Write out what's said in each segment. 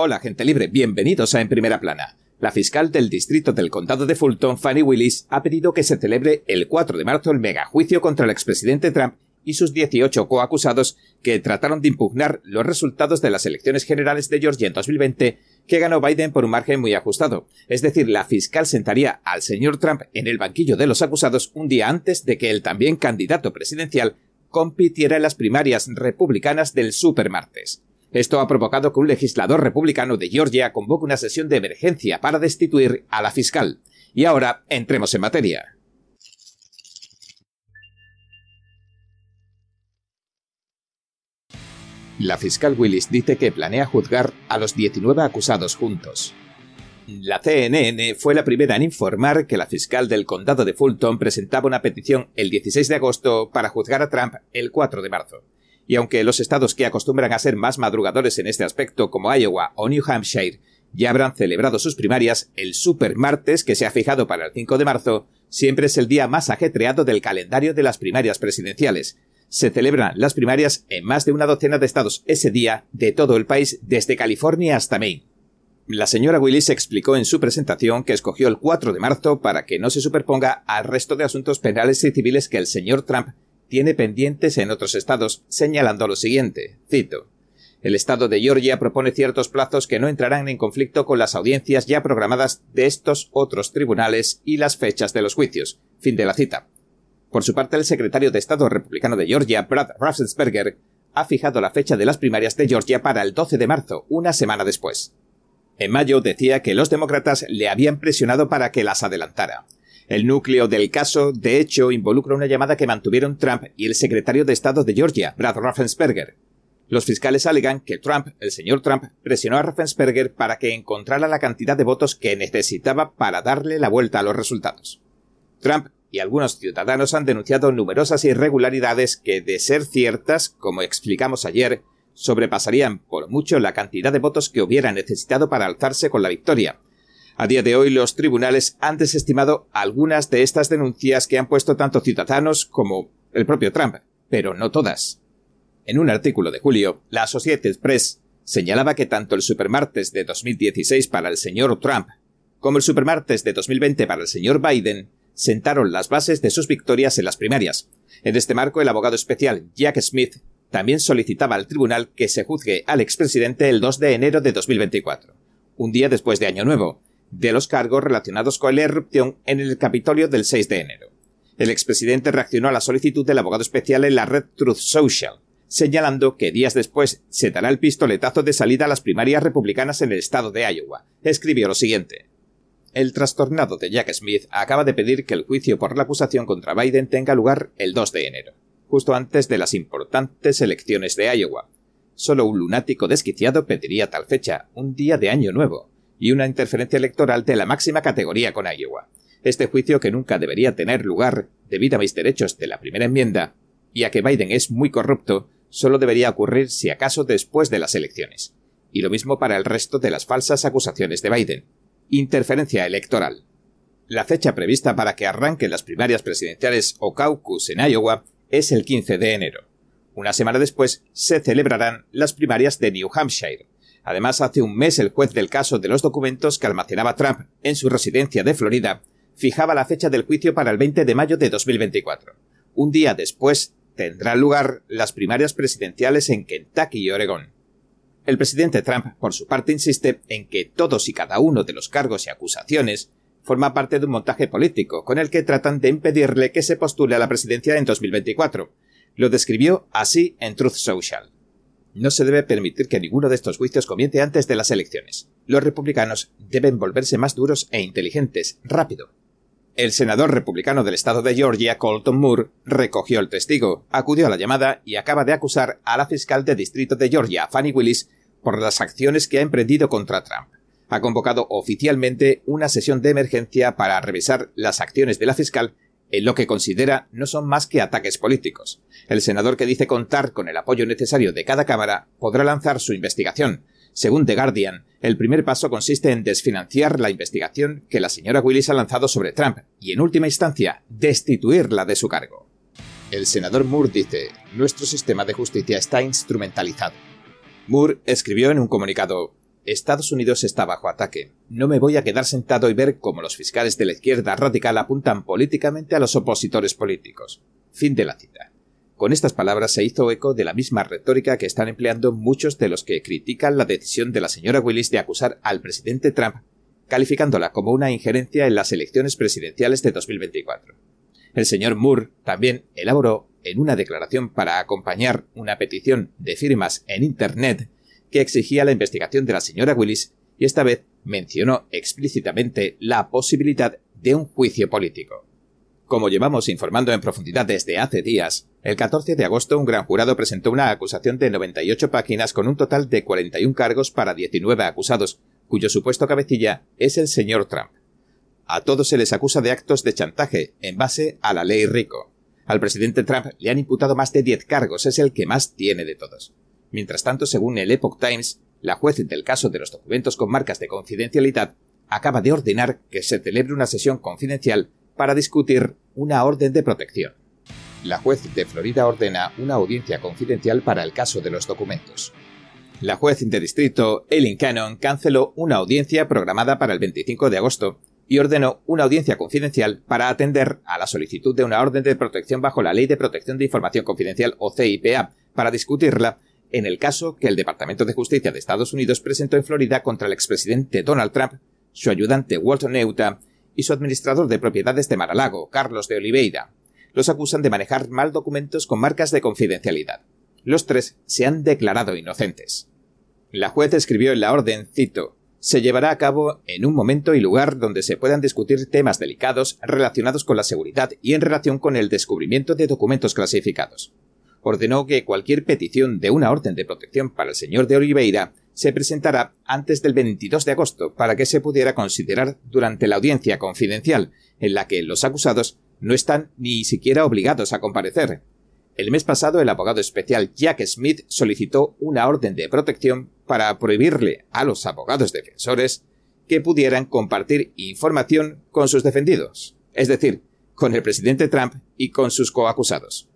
Hola, gente libre, bienvenidos a En Primera Plana. La fiscal del distrito del condado de Fulton, Fanny Willis, ha pedido que se celebre el 4 de marzo el megajuicio contra el expresidente Trump y sus 18 coacusados que trataron de impugnar los resultados de las elecciones generales de Georgia en 2020 que ganó Biden por un margen muy ajustado. Es decir, la fiscal sentaría al señor Trump en el banquillo de los acusados un día antes de que el también candidato presidencial compitiera en las primarias republicanas del supermartes. Esto ha provocado que un legislador republicano de Georgia convoque una sesión de emergencia para destituir a la fiscal. Y ahora entremos en materia. La fiscal Willis dice que planea juzgar a los 19 acusados juntos. La CNN fue la primera en informar que la fiscal del condado de Fulton presentaba una petición el 16 de agosto para juzgar a Trump el 4 de marzo y aunque los estados que acostumbran a ser más madrugadores en este aspecto, como Iowa o New Hampshire, ya habrán celebrado sus primarias, el super martes que se ha fijado para el 5 de marzo siempre es el día más ajetreado del calendario de las primarias presidenciales. Se celebran las primarias en más de una docena de estados ese día de todo el país, desde California hasta Maine. La señora Willis explicó en su presentación que escogió el 4 de marzo para que no se superponga al resto de asuntos penales y civiles que el señor Trump tiene pendientes en otros estados, señalando lo siguiente, cito, el Estado de Georgia propone ciertos plazos que no entrarán en conflicto con las audiencias ya programadas de estos otros tribunales y las fechas de los juicios. Fin de la cita. Por su parte, el secretario de Estado republicano de Georgia, Brad Raffensperger, ha fijado la fecha de las primarias de Georgia para el 12 de marzo, una semana después. En mayo decía que los demócratas le habían presionado para que las adelantara. El núcleo del caso, de hecho, involucra una llamada que mantuvieron Trump y el secretario de Estado de Georgia, Brad Raffensperger. Los fiscales alegan que Trump, el señor Trump, presionó a Raffensperger para que encontrara la cantidad de votos que necesitaba para darle la vuelta a los resultados. Trump y algunos ciudadanos han denunciado numerosas irregularidades que, de ser ciertas, como explicamos ayer, sobrepasarían por mucho la cantidad de votos que hubiera necesitado para alzarse con la victoria, a día de hoy los tribunales han desestimado algunas de estas denuncias que han puesto tanto ciudadanos como el propio Trump, pero no todas. En un artículo de julio, la Associated Press señalaba que tanto el supermartes de 2016 para el señor Trump como el supermartes de 2020 para el señor Biden sentaron las bases de sus victorias en las primarias. En este marco, el abogado especial Jack Smith también solicitaba al tribunal que se juzgue al expresidente el 2 de enero de 2024, un día después de Año Nuevo, de los cargos relacionados con la erupción en el Capitolio del 6 de enero. El expresidente reaccionó a la solicitud del abogado especial en la red Truth Social, señalando que días después se dará el pistoletazo de salida a las primarias republicanas en el estado de Iowa. Escribió lo siguiente. El trastornado de Jack Smith acaba de pedir que el juicio por la acusación contra Biden tenga lugar el 2 de enero, justo antes de las importantes elecciones de Iowa. Solo un lunático desquiciado pediría tal fecha, un día de año nuevo, y una interferencia electoral de la máxima categoría con Iowa. Este juicio que nunca debería tener lugar debido a mis derechos de la primera enmienda, y a que Biden es muy corrupto, solo debería ocurrir si acaso después de las elecciones. Y lo mismo para el resto de las falsas acusaciones de Biden. Interferencia electoral. La fecha prevista para que arranquen las primarias presidenciales o caucus en Iowa es el 15 de enero. Una semana después se celebrarán las primarias de New Hampshire, Además, hace un mes el juez del caso de los documentos que almacenaba Trump en su residencia de Florida fijaba la fecha del juicio para el 20 de mayo de 2024. Un día después tendrán lugar las primarias presidenciales en Kentucky y Oregón. El presidente Trump, por su parte, insiste en que todos y cada uno de los cargos y acusaciones forma parte de un montaje político con el que tratan de impedirle que se postule a la presidencia en 2024. Lo describió así en Truth Social. No se debe permitir que ninguno de estos juicios comience antes de las elecciones. Los republicanos deben volverse más duros e inteligentes, rápido. El senador republicano del estado de Georgia, Colton Moore, recogió el testigo, acudió a la llamada y acaba de acusar a la fiscal de distrito de Georgia, Fanny Willis, por las acciones que ha emprendido contra Trump. Ha convocado oficialmente una sesión de emergencia para revisar las acciones de la fiscal en lo que considera no son más que ataques políticos. El senador que dice contar con el apoyo necesario de cada Cámara podrá lanzar su investigación. Según The Guardian, el primer paso consiste en desfinanciar la investigación que la señora Willis ha lanzado sobre Trump y, en última instancia, destituirla de su cargo. El senador Moore dice, nuestro sistema de justicia está instrumentalizado. Moore escribió en un comunicado, Estados Unidos está bajo ataque. No me voy a quedar sentado y ver cómo los fiscales de la izquierda radical apuntan políticamente a los opositores políticos. Fin de la cita. Con estas palabras se hizo eco de la misma retórica que están empleando muchos de los que critican la decisión de la señora Willis de acusar al presidente Trump, calificándola como una injerencia en las elecciones presidenciales de 2024. El señor Moore también elaboró en una declaración para acompañar una petición de firmas en Internet que exigía la investigación de la señora Willis y esta vez mencionó explícitamente la posibilidad de un juicio político. Como llevamos informando en profundidad desde hace días, el 14 de agosto un gran jurado presentó una acusación de 98 páginas con un total de 41 cargos para 19 acusados, cuyo supuesto cabecilla es el señor Trump. A todos se les acusa de actos de chantaje en base a la ley Rico. Al presidente Trump le han imputado más de 10 cargos, es el que más tiene de todos. Mientras tanto, según el Epoch Times, la juez del caso de los documentos con marcas de confidencialidad acaba de ordenar que se celebre una sesión confidencial para discutir una orden de protección. La juez de Florida ordena una audiencia confidencial para el caso de los documentos. La juez de distrito, Eileen Cannon, canceló una audiencia programada para el 25 de agosto y ordenó una audiencia confidencial para atender a la solicitud de una orden de protección bajo la Ley de Protección de Información Confidencial o CIPA para discutirla en el caso que el Departamento de Justicia de Estados Unidos presentó en Florida contra el expresidente Donald Trump, su ayudante Walter Neuta y su administrador de propiedades de Maralago, Carlos de Oliveira. Los acusan de manejar mal documentos con marcas de confidencialidad. Los tres se han declarado inocentes. La juez escribió en la orden, cito, se llevará a cabo en un momento y lugar donde se puedan discutir temas delicados relacionados con la seguridad y en relación con el descubrimiento de documentos clasificados ordenó que cualquier petición de una orden de protección para el señor de Oliveira se presentara antes del 22 de agosto para que se pudiera considerar durante la audiencia confidencial, en la que los acusados no están ni siquiera obligados a comparecer. El mes pasado el abogado especial Jack Smith solicitó una orden de protección para prohibirle a los abogados defensores que pudieran compartir información con sus defendidos, es decir, con el presidente Trump y con sus coacusados.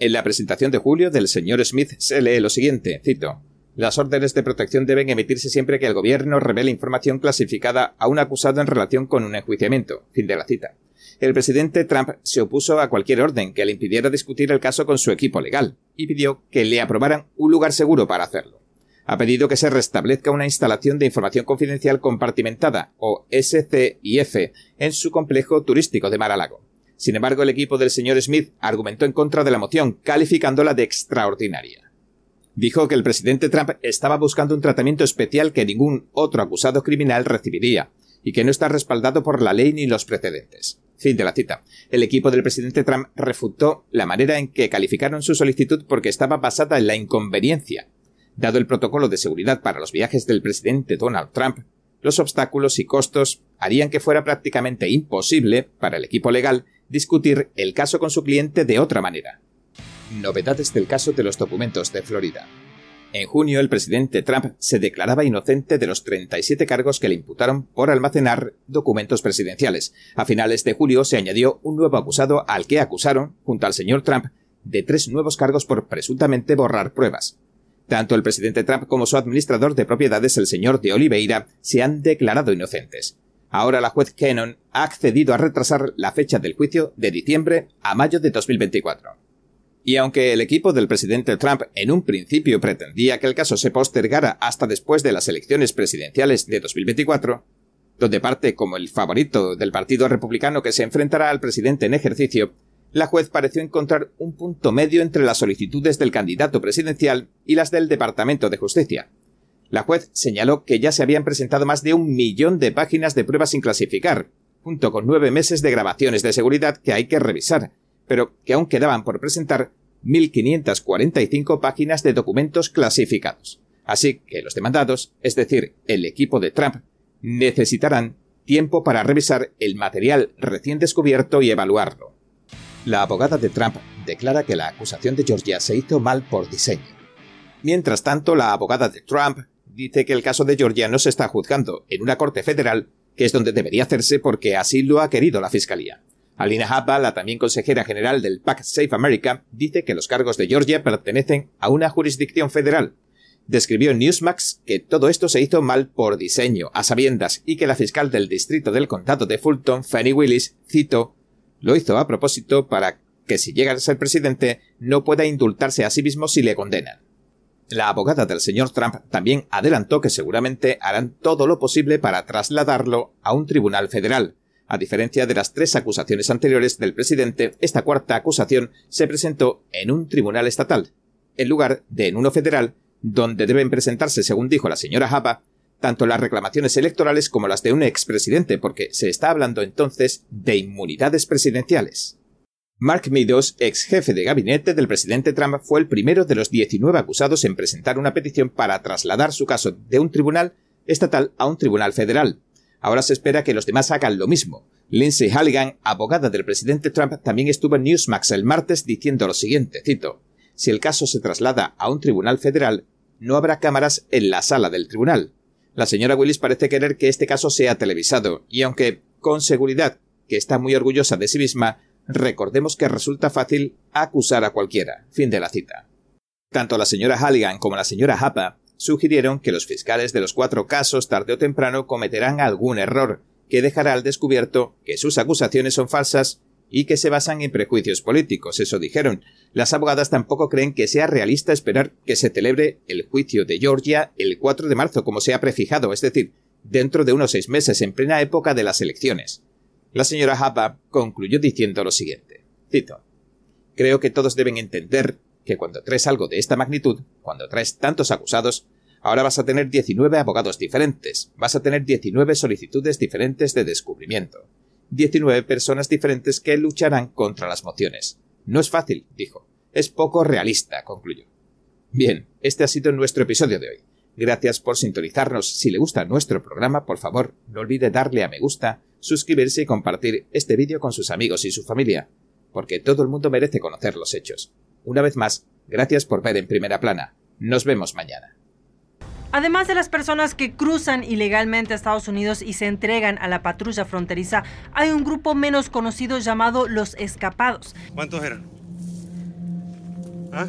En la presentación de julio del señor Smith se lee lo siguiente, cito, las órdenes de protección deben emitirse siempre que el gobierno revele información clasificada a un acusado en relación con un enjuiciamiento. Fin de la cita. El presidente Trump se opuso a cualquier orden que le impidiera discutir el caso con su equipo legal y pidió que le aprobaran un lugar seguro para hacerlo. Ha pedido que se restablezca una instalación de información confidencial compartimentada, o SCIF, en su complejo turístico de Mar-a-Lago. Sin embargo, el equipo del señor Smith argumentó en contra de la moción, calificándola de extraordinaria. Dijo que el presidente Trump estaba buscando un tratamiento especial que ningún otro acusado criminal recibiría, y que no está respaldado por la ley ni los precedentes. Fin de la cita. El equipo del presidente Trump refutó la manera en que calificaron su solicitud porque estaba basada en la inconveniencia. Dado el protocolo de seguridad para los viajes del presidente Donald Trump, los obstáculos y costos harían que fuera prácticamente imposible para el equipo legal discutir el caso con su cliente de otra manera. Novedades del caso de los documentos de Florida. En junio, el presidente Trump se declaraba inocente de los 37 cargos que le imputaron por almacenar documentos presidenciales. A finales de julio se añadió un nuevo acusado al que acusaron, junto al señor Trump, de tres nuevos cargos por presuntamente borrar pruebas. Tanto el presidente Trump como su administrador de propiedades, el señor de Oliveira, se han declarado inocentes. Ahora la juez Cannon ha accedido a retrasar la fecha del juicio de diciembre a mayo de 2024. Y aunque el equipo del presidente Trump en un principio pretendía que el caso se postergara hasta después de las elecciones presidenciales de 2024, donde parte como el favorito del Partido Republicano que se enfrentará al presidente en ejercicio, la juez pareció encontrar un punto medio entre las solicitudes del candidato presidencial y las del Departamento de Justicia. La juez señaló que ya se habían presentado más de un millón de páginas de pruebas sin clasificar, junto con nueve meses de grabaciones de seguridad que hay que revisar, pero que aún quedaban por presentar 1.545 páginas de documentos clasificados. Así que los demandados, es decir, el equipo de Trump, necesitarán tiempo para revisar el material recién descubierto y evaluarlo. La abogada de Trump declara que la acusación de Georgia se hizo mal por diseño. Mientras tanto, la abogada de Trump dice que el caso de Georgia no se está juzgando en una corte federal, que es donde debería hacerse porque así lo ha querido la Fiscalía. Alina Habba, la también consejera general del PAC Safe America, dice que los cargos de Georgia pertenecen a una jurisdicción federal. describió en Newsmax que todo esto se hizo mal por diseño, a sabiendas, y que la fiscal del distrito del condado de Fulton, Fanny Willis, cito, lo hizo a propósito para que si llega a ser presidente no pueda indultarse a sí mismo si le condenan. La abogada del señor Trump también adelantó que seguramente harán todo lo posible para trasladarlo a un tribunal federal. A diferencia de las tres acusaciones anteriores del presidente, esta cuarta acusación se presentó en un tribunal estatal, en lugar de en uno federal, donde deben presentarse, según dijo la señora Java, tanto las reclamaciones electorales como las de un expresidente, porque se está hablando entonces de inmunidades presidenciales. Mark Meadows, ex jefe de gabinete del presidente Trump, fue el primero de los 19 acusados en presentar una petición para trasladar su caso de un tribunal estatal a un tribunal federal. Ahora se espera que los demás hagan lo mismo. Lindsay Halligan, abogada del presidente Trump, también estuvo en Newsmax el martes diciendo lo siguiente, cito, si el caso se traslada a un tribunal federal, no habrá cámaras en la sala del tribunal. La señora Willis parece querer que este caso sea televisado, y aunque, con seguridad, que está muy orgullosa de sí misma, recordemos que resulta fácil acusar a cualquiera. Fin de la cita. Tanto la señora Halligan como la señora Hapa sugirieron que los fiscales de los cuatro casos tarde o temprano cometerán algún error que dejará al descubierto que sus acusaciones son falsas y que se basan en prejuicios políticos, eso dijeron. Las abogadas tampoco creen que sea realista esperar que se celebre el juicio de Georgia el 4 de marzo como se ha prefijado, es decir, dentro de unos seis meses en plena época de las elecciones. La señora Haba concluyó diciendo lo siguiente. Cito. Creo que todos deben entender que cuando traes algo de esta magnitud, cuando traes tantos acusados, ahora vas a tener 19 abogados diferentes, vas a tener 19 solicitudes diferentes de descubrimiento, 19 personas diferentes que lucharán contra las mociones. No es fácil, dijo. Es poco realista, concluyó. Bien, este ha sido nuestro episodio de hoy. Gracias por sintonizarnos. Si le gusta nuestro programa, por favor, no olvide darle a me gusta, suscribirse y compartir este vídeo con sus amigos y su familia, porque todo el mundo merece conocer los hechos. Una vez más, gracias por ver en primera plana. Nos vemos mañana. Además de las personas que cruzan ilegalmente a Estados Unidos y se entregan a la patrulla fronteriza, hay un grupo menos conocido llamado los escapados. ¿Cuántos eran? ¿Ah?